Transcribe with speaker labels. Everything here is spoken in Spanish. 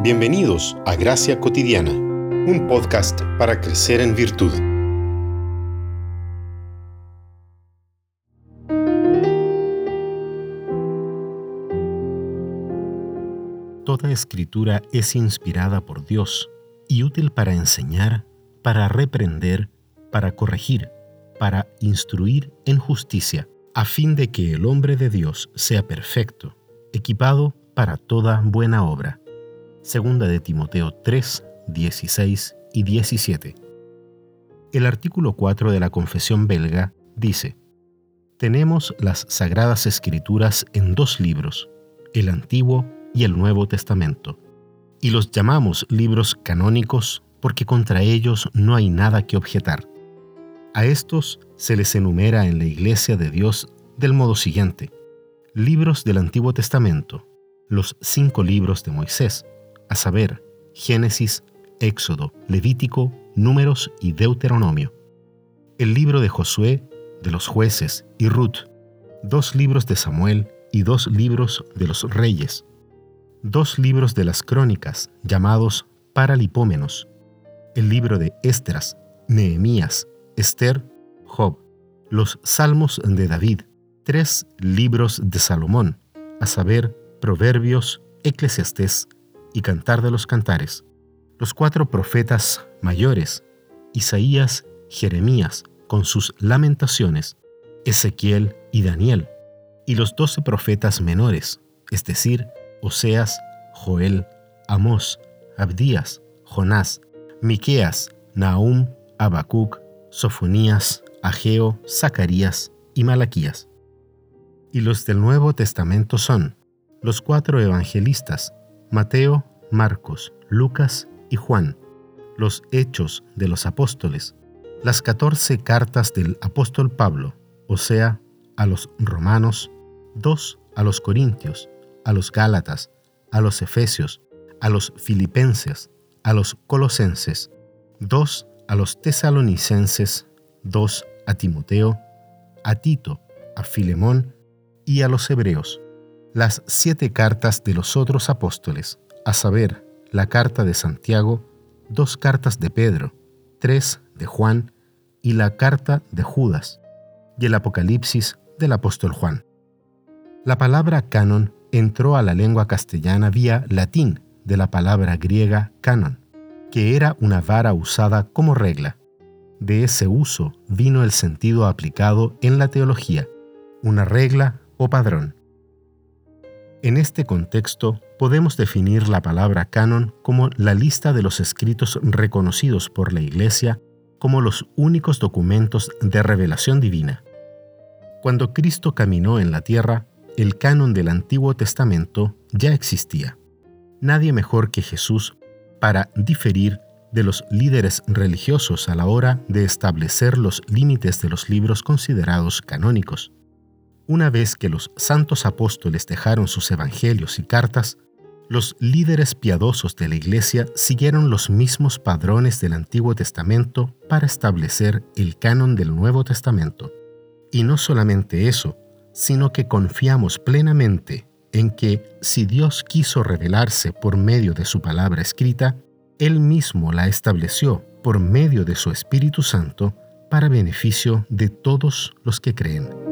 Speaker 1: Bienvenidos a Gracia Cotidiana, un podcast para crecer en virtud.
Speaker 2: Toda escritura es inspirada por Dios y útil para enseñar, para reprender, para corregir, para instruir en justicia, a fin de que el hombre de Dios sea perfecto, equipado para toda buena obra. Segunda de Timoteo 3, 16 y 17. El artículo 4 de la Confesión belga dice, Tenemos las Sagradas Escrituras en dos libros, el Antiguo y el Nuevo Testamento, y los llamamos libros canónicos porque contra ellos no hay nada que objetar. A estos se les enumera en la Iglesia de Dios del modo siguiente. Libros del Antiguo Testamento, los cinco libros de Moisés, a saber, Génesis, Éxodo, Levítico, Números y Deuteronomio. El libro de Josué, de los jueces y Ruth, dos libros de Samuel y dos libros de los reyes, dos libros de las crónicas llamados Paralipómenos, el libro de Estras, Nehemías, Esther, Job, los Salmos de David, tres libros de Salomón, a saber, Proverbios, Eclesiastés y Cantar de los Cantares, los cuatro profetas mayores, Isaías, Jeremías, con sus lamentaciones, Ezequiel y Daniel, y los doce profetas menores, es decir, Oseas, Joel, Amós, Abdías, Jonás, Miqueas, Nahum, Habacuc, Sofonías, Ageo, Zacarías y Malaquías. Y los del Nuevo Testamento son los cuatro evangelistas, Mateo, Marcos, Lucas y Juan, los hechos de los apóstoles, las catorce cartas del apóstol Pablo, o sea, a los romanos, dos a los corintios, a los gálatas, a los efesios, a los filipenses, a los colosenses, dos a los tesalonicenses, dos a Timoteo, a Tito, a Filemón y a los hebreos. Las siete cartas de los otros apóstoles, a saber, la carta de Santiago, dos cartas de Pedro, tres de Juan y la carta de Judas, y el Apocalipsis del apóstol Juan. La palabra canon entró a la lengua castellana vía latín de la palabra griega canon, que era una vara usada como regla. De ese uso vino el sentido aplicado en la teología, una regla o padrón. En este contexto, podemos definir la palabra canon como la lista de los escritos reconocidos por la Iglesia como los únicos documentos de revelación divina. Cuando Cristo caminó en la tierra, el canon del Antiguo Testamento ya existía. Nadie mejor que Jesús para diferir de los líderes religiosos a la hora de establecer los límites de los libros considerados canónicos. Una vez que los santos apóstoles dejaron sus evangelios y cartas, los líderes piadosos de la Iglesia siguieron los mismos padrones del Antiguo Testamento para establecer el canon del Nuevo Testamento. Y no solamente eso, sino que confiamos plenamente en que si Dios quiso revelarse por medio de su palabra escrita, Él mismo la estableció por medio de su Espíritu Santo para beneficio de todos los que creen.